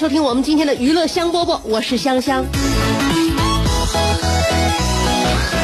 收听我们今天的娱乐香饽饽，我是香香。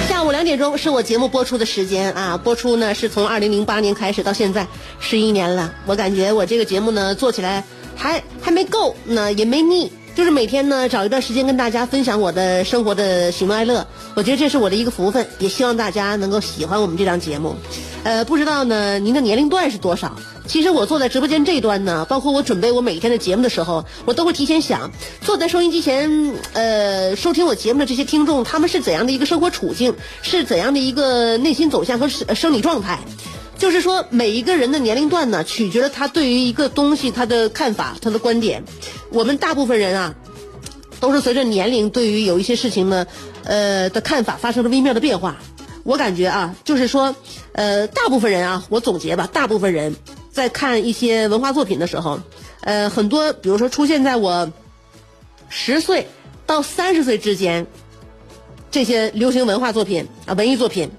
下午两点钟是我节目播出的时间啊，播出呢是从二零零八年开始到现在十一年了。我感觉我这个节目呢做起来还还没够，呢也没腻，就是每天呢找一段时间跟大家分享我的生活的喜怒哀乐。我觉得这是我的一个福分，也希望大家能够喜欢我们这档节目。呃，不知道呢您的年龄段是多少？其实我坐在直播间这一端呢，包括我准备我每天的节目的时候，我都会提前想，坐在收音机前，呃，收听我节目的这些听众，他们是怎样的一个生活处境，是怎样的一个内心走向和生生理状态。就是说，每一个人的年龄段呢，取决了他对于一个东西他的看法、他的观点。我们大部分人啊，都是随着年龄对于有一些事情呢，呃的看法发生了微妙的变化。我感觉啊，就是说，呃，大部分人啊，我总结吧，大部分人在看一些文化作品的时候，呃，很多比如说出现在我十岁到三十岁之间，这些流行文化作品啊，文艺作品，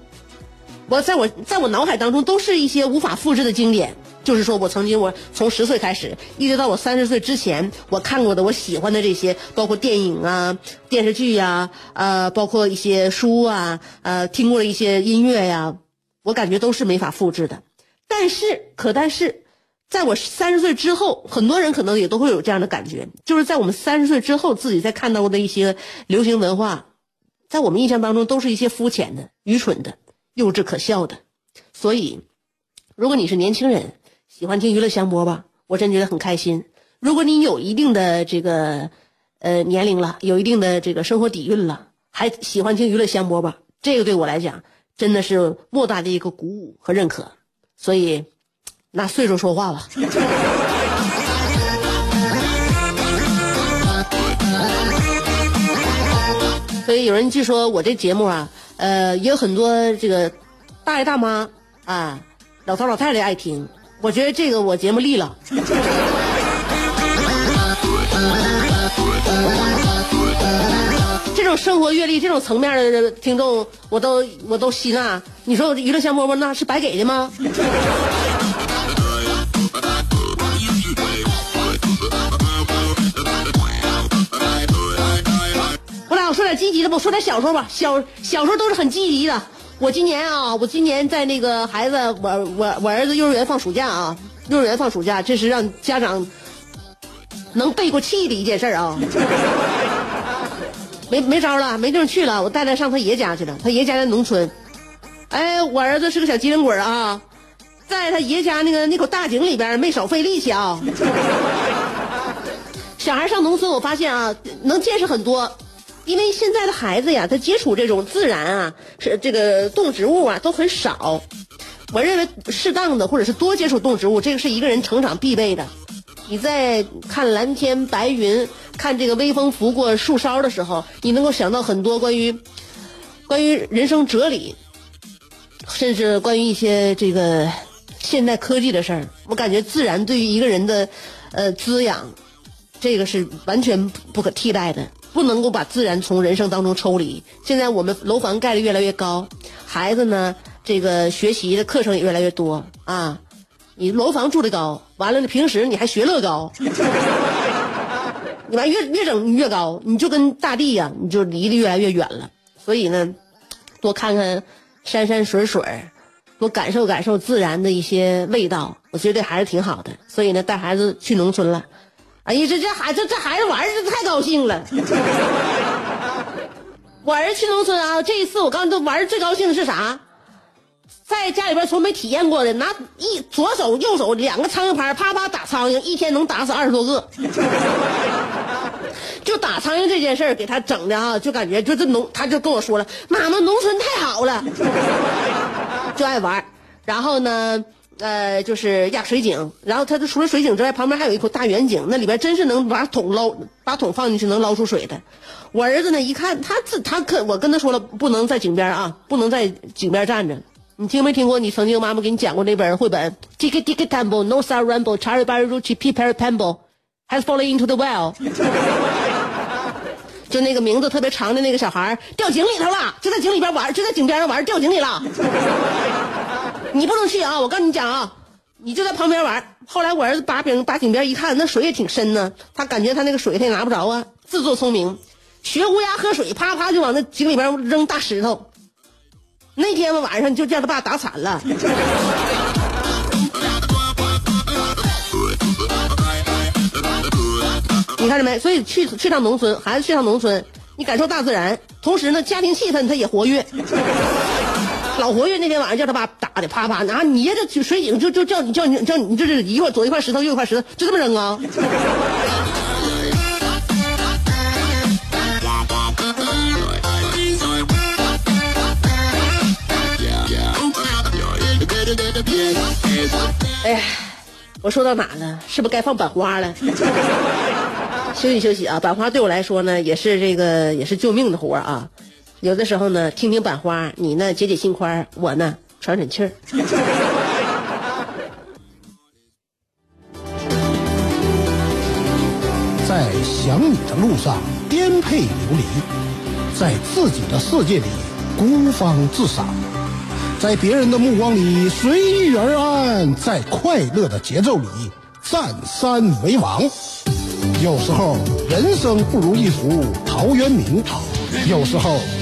我在我在我脑海当中都是一些无法复制的经典。就是说我曾经我从十岁开始，一直到我三十岁之前，我看过的我喜欢的这些，包括电影啊、电视剧呀、呃，包括一些书啊、呃，听过的一些音乐呀，我感觉都是没法复制的。但是，可但是，在我三十岁之后，很多人可能也都会有这样的感觉，就是在我们三十岁之后，自己在看到过的一些流行文化，在我们印象当中都是一些肤浅的、愚蠢的、幼稚可笑的。所以，如果你是年轻人，喜欢听娱乐香饽饽，我真觉得很开心。如果你有一定的这个呃年龄了，有一定的这个生活底蕴了，还喜欢听娱乐香饽饽，这个对我来讲真的是莫大的一个鼓舞和认可。所以，拿岁数说话吧。所以有人据说我这节目啊，呃，也有很多这个大爷大妈啊、老头老太太爱听。我觉得这个我节目立了。这种生活阅历、这种层面的听众，我都我都吸纳。你说我这娱乐香饽饽那是白给的吗？我说点积极的吧，我说点小时候吧。小小时候都是很积极的。我今年啊，我今年在那个孩子，我我我儿子幼儿园放暑假啊，幼儿园放暑假，这是让家长能背过气的一件事啊。没没招了，没地方去了，我带他上他爷家去了。他爷家在农村，哎，我儿子是个小机灵鬼啊，在他爷家那个那口大井里边没少费力气啊。小孩上农村，我发现啊，能见识很多。因为现在的孩子呀，他接触这种自然啊，是这个动植物啊，都很少。我认为适当的或者是多接触动植物，这个是一个人成长必备的。你在看蓝天白云、看这个微风拂过树梢的时候，你能够想到很多关于关于人生哲理，甚至关于一些这个现代科技的事儿。我感觉自然对于一个人的呃滋养，这个是完全不可替代的。不能够把自然从人生当中抽离。现在我们楼房盖的越来越高，孩子呢，这个学习的课程也越来越多啊。你楼房住的高，完了呢，平时你还学乐高，你完越越整越高，你就跟大地呀、你就离得越来越远了。所以呢，多看看山山水水，多感受感受自然的一些味道，我觉得还是挺好的。所以呢，带孩子去农村了。哎呀，这这孩这这孩子玩儿这太高兴了，我儿子去农村啊，这一次我告诉你，他玩儿最高兴的是啥？在家里边从没体验过的，拿一左手右手两个苍蝇拍，啪啪打苍蝇，一天能打死二十多个。就打苍蝇这件事儿，给他整的啊，就感觉就这农，他就跟我说了，妈妈，农村太好了，就爱玩儿。然后呢，呃，就是压水井，然后他就除了水井之外，旁边还有一口大圆井，那里边真是能把桶捞，把桶放进去能捞出水的。我儿子呢，一看他自他可我跟他说了，不能在井边啊，不能在井边站着。你听没听过？你曾经妈妈给你讲过那本绘本？Tick tick tumble, no star rumble, cherry berry ruchy, pea pear pamble, has fallen into the well。就那个名字特别长的那个 小孩掉井里头了，就在井里边玩，就在井边上玩，掉井里了。你不能去啊！我跟你讲啊，你就在旁边玩。后来我儿子把井把井边一看，那水也挺深呢，他感觉他那个水他也拿不着啊，自作聪明，学乌鸦喝水，啪啪就往那井里边扔大石头。那天晚上就叫他爸打惨了。你看着没？所以去去趟农村，孩子去趟农村，你感受大自然，同时呢，家庭气氛他也活跃，老活跃。那天晚上叫他爸打的，啪啪拿捏着水井，就就叫你叫你叫你，就是一块左一块石头，右一块石头，就这么扔啊。哎呀，我说到哪了？是不是该放板花了？休息休息啊！板花对我来说呢，也是这个也是救命的活啊。有的时候呢，听听版花，你呢解解心宽，我呢喘喘气儿。在想你的路上颠沛流离，在自己的世界里孤芳自赏，在别人的目光里随遇而安，在快乐的节奏里占山为王。有时候人生不如一幅陶渊明，有时候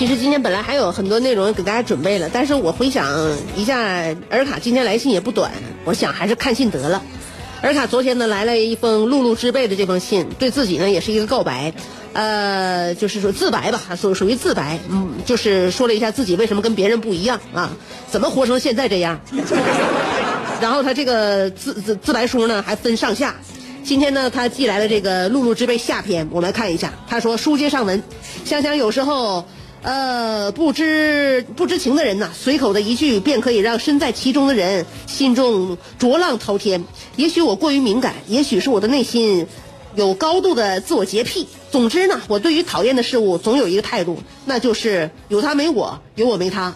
其实今天本来还有很多内容给大家准备了，但是我回想一下，尔卡今天来信也不短，我想还是看信得了。尔卡昨天呢来了一封碌碌之辈的这封信，对自己呢也是一个告白，呃，就是说自白吧，属属于自白，嗯，就是说了一下自己为什么跟别人不一样啊，怎么活成现在这样。然后他这个自自自白书呢还分上下，今天呢他寄来了这个碌碌之辈下篇，我们来看一下。他说书接上文，想想有时候。呃，不知不知情的人呐，随口的一句便可以让身在其中的人心中浊浪滔天。也许我过于敏感，也许是我的内心有高度的自我洁癖。总之呢，我对于讨厌的事物总有一个态度，那就是有他没我，有我没他。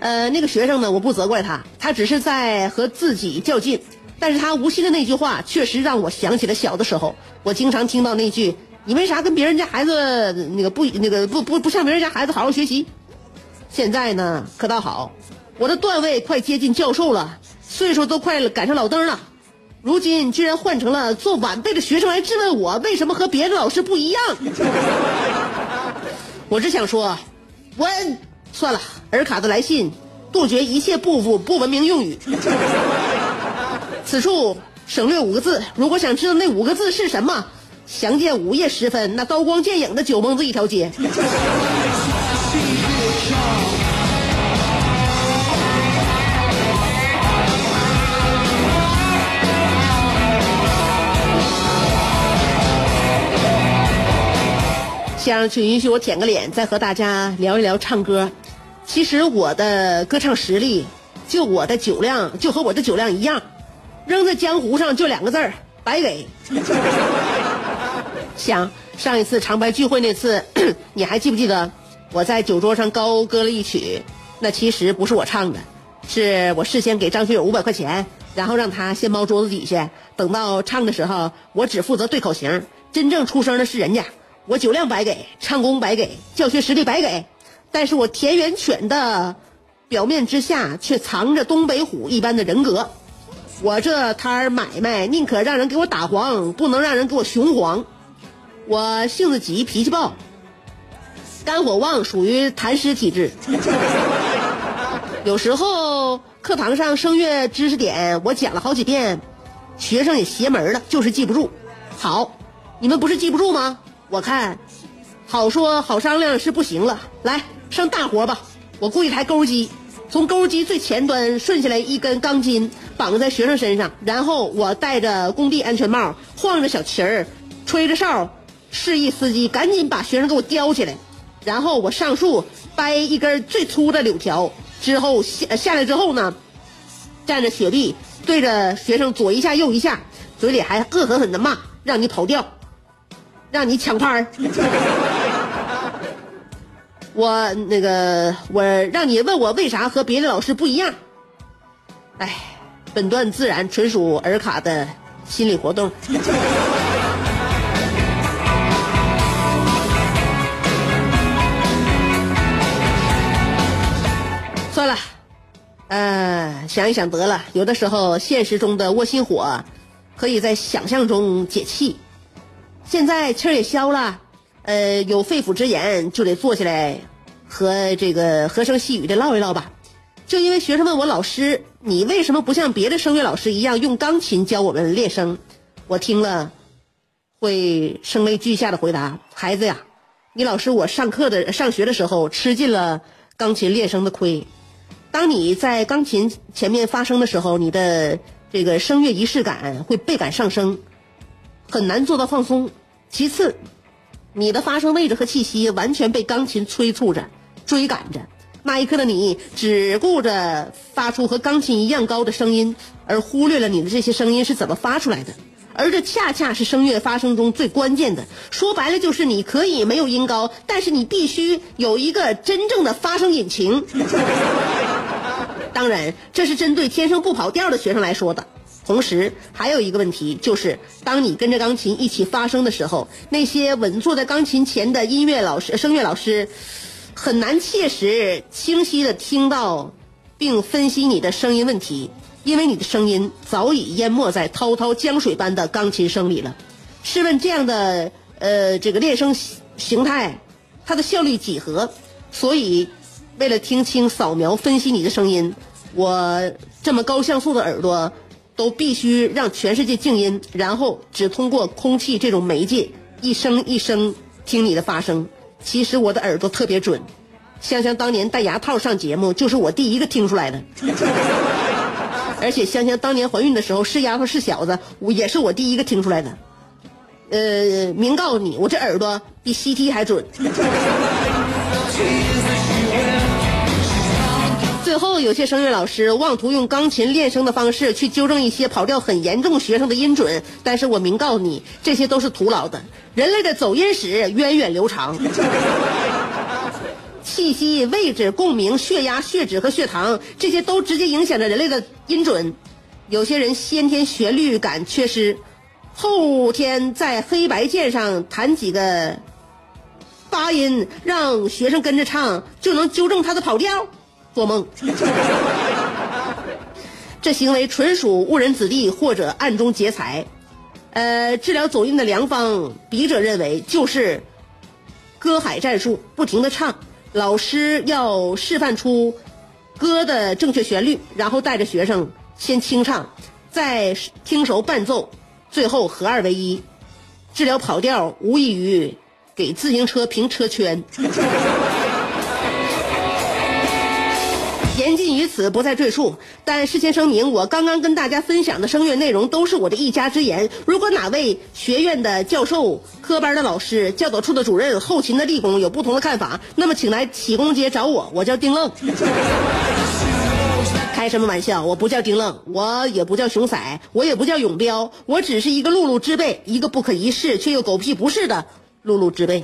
呃，那个学生呢，我不责怪他，他只是在和自己较劲。但是他无心的那句话，确实让我想起了小的时候，我经常听到那句。你为啥跟别人家孩子那个不那个不不不像别人家孩子好好学习？现在呢可倒好，我的段位快接近教授了，岁数都快赶上老登了，如今居然换成了做晚辈的学生来质问我为什么和别的老师不一样。我只想说，我算了，尔卡的来信杜绝一切不不不文明用语。此处省略五个字，如果想知道那五个字是什么。详见午夜时分，那刀光剑影的酒蒙子一条街。先生，请允许我舔个脸，再和大家聊一聊唱歌。其实我的歌唱实力，就我的酒量，就和我的酒量一样，扔在江湖上就两个字儿：白给。想上一次长白聚会那次，你还记不记得我在酒桌上高歌了一曲？那其实不是我唱的，是我事先给张学友五百块钱，然后让他先猫桌子底下，等到唱的时候，我只负责对口型，真正出声的是人家。我酒量白给，唱功白给，教学实力白给，但是我田园犬的表面之下却藏着东北虎一般的人格。我这摊儿买卖，宁可让人给我打黄，不能让人给我雄黄。我性子急，脾气暴，肝火旺，属于痰湿体质。有时候课堂上声乐知识点我讲了好几遍，学生也邪门了，就是记不住。好，你们不是记不住吗？我看，好说好商量是不行了。来，上大活吧！我雇一台钩机，从钩机最前端顺下来一根钢筋，绑在学生身上，然后我戴着工地安全帽，晃着小旗儿，吹着哨，示意司机赶紧把学生给我叼起来。然后我上树掰一根最粗的柳条，之后下下来之后呢，站着雪地对着学生左一下右一下，嘴里还恶狠狠的骂，让你跑调。让你抢拍儿，我那个我让你问我为啥和别的老师不一样，哎，本段自然纯属尔卡的心理活动。想一想得了。有的时候，现实中的窝心火，可以在想象中解气。现在气儿也消了，呃，有肺腑之言，就得坐下来和这个和声细语的唠一唠吧。就因为学生问我老师，你为什么不像别的声乐老师一样用钢琴教我们练声？我听了，会声泪俱下的回答：孩子呀，你老师我上课的上学的时候吃尽了钢琴练声的亏。当你在钢琴前面发声的时候，你的这个声乐仪式感会倍感上升。很难做到放松。其次，你的发声位置和气息完全被钢琴催促着、追赶着。那一刻的你只顾着发出和钢琴一样高的声音，而忽略了你的这些声音是怎么发出来的。而这恰恰是声乐发声中最关键的。说白了，就是你可以没有音高，但是你必须有一个真正的发声引擎。当然，这是针对天生不跑调的学生来说的。同时，还有一个问题，就是当你跟着钢琴一起发声的时候，那些稳坐在钢琴前的音乐老师、声乐老师，很难切实、清晰的听到，并分析你的声音问题，因为你的声音早已淹没在滔滔江水般的钢琴声里了。试问这样的呃这个练声形态，它的效率几何？所以，为了听清、扫描、分析你的声音，我这么高像素的耳朵。都必须让全世界静音，然后只通过空气这种媒介，一声一声听你的发声。其实我的耳朵特别准，香香当年戴牙套上节目，就是我第一个听出来的。而且香香当年怀孕的时候是丫头是小子，我也是我第一个听出来的。呃，明告诉你，我这耳朵比 CT 还准。最后，有些声乐老师妄图用钢琴练声的方式去纠正一些跑调很严重学生的音准，但是我明告你，这些都是徒劳的。人类的走音史源远流长，气息、位置、共鸣、血压、血脂和血糖，这些都直接影响着人类的音准。有些人先天旋律感缺失，后天在黑白键上弹几个发音，让学生跟着唱，就能纠正他的跑调。做梦，这行为纯属误人子弟或者暗中劫财。呃，治疗走音的良方，笔者认为就是歌海战术，不停的唱。老师要示范出歌的正确旋律，然后带着学生先清唱，再听熟伴奏，最后合二为一。治疗跑调无异于给自行车评车圈。此，不再赘述。但事先声明，我刚刚跟大家分享的声乐内容都是我的一家之言。如果哪位学院的教授、科班的老师、教导处的主任、后勤的力工有不同的看法，那么请来启功街找我，我叫丁愣。开什么玩笑？我不叫丁愣，我也不叫熊仔，我也不叫永彪，我只是一个碌碌之辈，一个不可一世却又狗屁不是的碌碌之辈。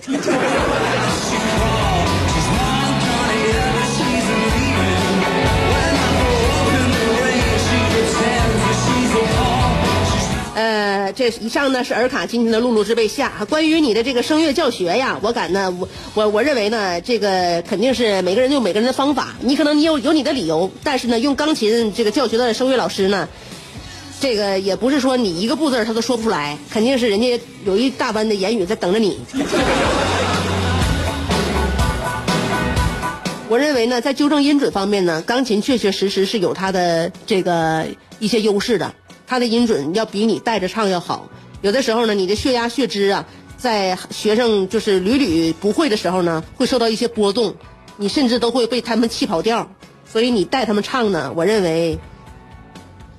这以上呢是尔卡今天的露露之辈下。关于你的这个声乐教学呀，我感呢，我我我认为呢，这个肯定是每个人有每个人的方法。你可能你有有你的理由，但是呢，用钢琴这个教学的声乐老师呢，这个也不是说你一个不字他都说不出来，肯定是人家有一大班的言语在等着你。我认为呢，在纠正音准方面呢，钢琴确确实实是有它的这个一些优势的，它的音准要比你带着唱要好。有的时候呢，你的血压、血脂啊，在学生就是屡屡不会的时候呢，会受到一些波动，你甚至都会被他们气跑调。所以你带他们唱呢，我认为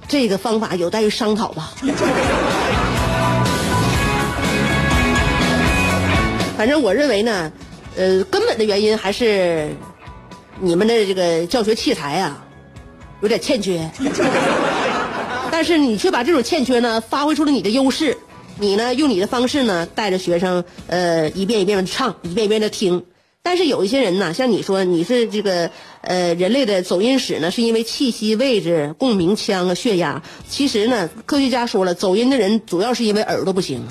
这个方法有待于商讨吧。反正我认为呢，呃，根本的原因还是你们的这个教学器材啊，有点欠缺。但是你却把这种欠缺呢，发挥出了你的优势。你呢，用你的方式呢，带着学生，呃，一遍一遍的唱，一遍一遍的听。但是有一些人呢，像你说你是这个呃人类的走音史呢，是因为气息、位置、共鸣腔啊、血压。其实呢，科学家说了，走音的人主要是因为耳朵不行。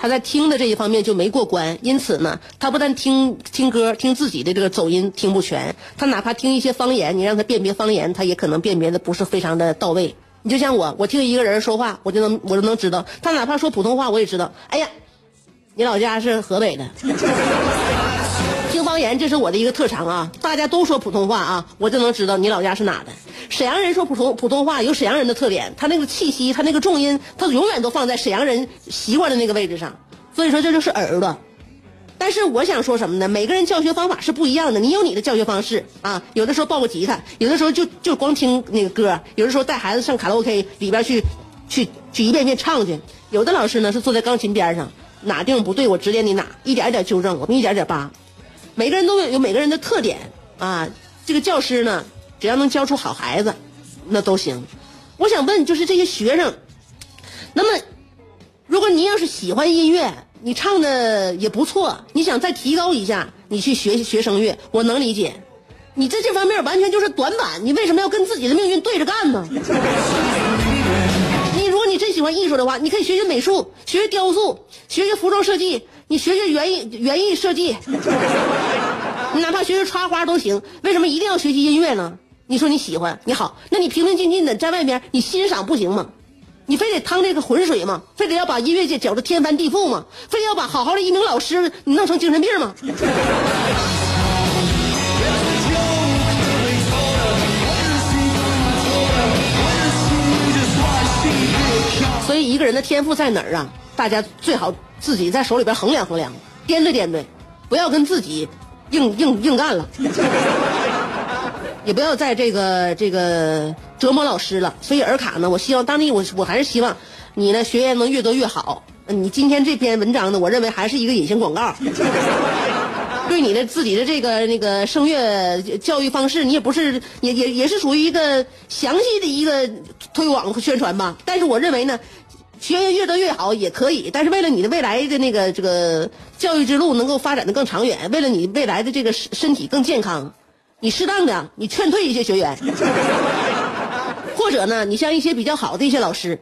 他在听的这一方面就没过关，因此呢，他不但听听歌听自己的这个走音听不全，他哪怕听一些方言，你让他辨别方言，他也可能辨别的不是非常的到位。你就像我，我听一个人说话，我就能我就能知道，他哪怕说普通话，我也知道。哎呀，你老家是河北的，方言这是我的一个特长啊！大家都说普通话啊，我就能知道你老家是哪的。沈阳人说普通普通话有沈阳人的特点，他那个气息，他那个重音，他永远都放在沈阳人习惯的那个位置上。所以说这就是耳朵。但是我想说什么呢？每个人教学方法是不一样的，你有你的教学方式啊。有的时候抱个吉他，有的时候就就光听那个歌，有的时候带孩子上卡拉 OK 里边去，去去一遍遍唱去。有的老师呢是坐在钢琴边上，哪地方不对我指点你哪，一点一点纠正，我们一点点扒。每个人都有每个人的特点啊。这个教师呢，只要能教出好孩子，那都行。我想问，就是这些学生，那么如果你要是喜欢音乐，你唱的也不错，你想再提高一下，你去学学声乐，我能理解。你在这方面完全就是短板，你为什么要跟自己的命运对着干呢？你如果你真喜欢艺术的话，你可以学学美术，学学雕塑，学学服装设计，你学学园艺园艺设计，你哪怕学学插花都行。为什么一定要学习音乐呢？你说你喜欢，你好，那你平平静静的在外面，你欣赏不行吗？你非得趟这个浑水吗？非得要把音乐界搅得天翻地覆吗？非得要把好好的一名老师你弄成精神病吗？所以一个人的天赋在哪儿啊？大家最好自己在手里边衡量衡量，掂对掂对，不要跟自己硬硬硬干了。也不要再这个这个折磨老师了。所以尔卡呢，我希望当地我我还是希望你呢学员能越多越好。你今天这篇文章呢，我认为还是一个隐形广告，对你的自己的这个那个声乐教育方式，你也不是也也也是属于一个详细的一个推广和宣传吧。但是我认为呢，学员越多越好也可以，但是为了你的未来的那个这个教育之路能够发展的更长远，为了你未来的这个身身体更健康。你适当的，你劝退一些学员，或者呢，你像一些比较好的一些老师，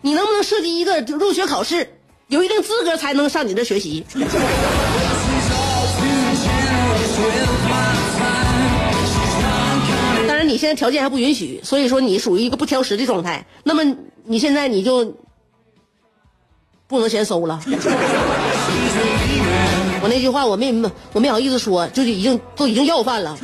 你能不能设计一个入学考试，有一定资格才能上你这学习？当然，你现在条件还不允许，所以说你属于一个不挑食的状态。那么你现在你就不能先收了。我那句话我没我没好意思说，就是已经都已经要饭了，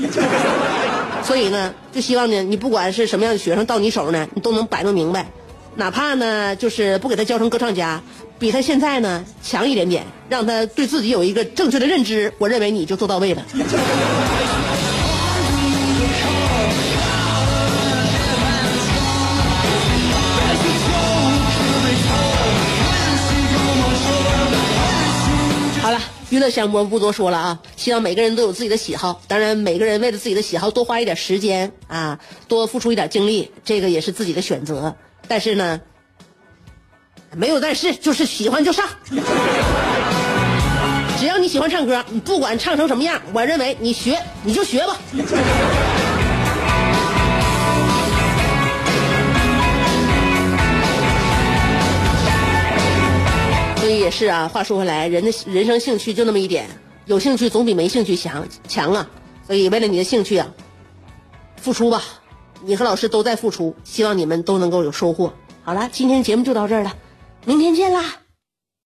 所以呢，就希望呢，你不管是什么样的学生到你手呢，你都能摆弄明白，哪怕呢就是不给他教成歌唱家，比他现在呢强一点点，让他对自己有一个正确的认知，我认为你就做到位了。娱乐。乐项目不多说了啊，希望每个人都有自己的喜好。当然，每个人为了自己的喜好多花一点时间啊，多付出一点精力，这个也是自己的选择。但是呢，没有但是，就是喜欢就上。只要你喜欢唱歌，你不管唱成什么样，我认为你学你就学吧。也是啊，话说回来，人的人生兴趣就那么一点，有兴趣总比没兴趣强强啊。所以为了你的兴趣啊，付出吧，你和老师都在付出，希望你们都能够有收获。好了，今天节目就到这儿了，明天见啦。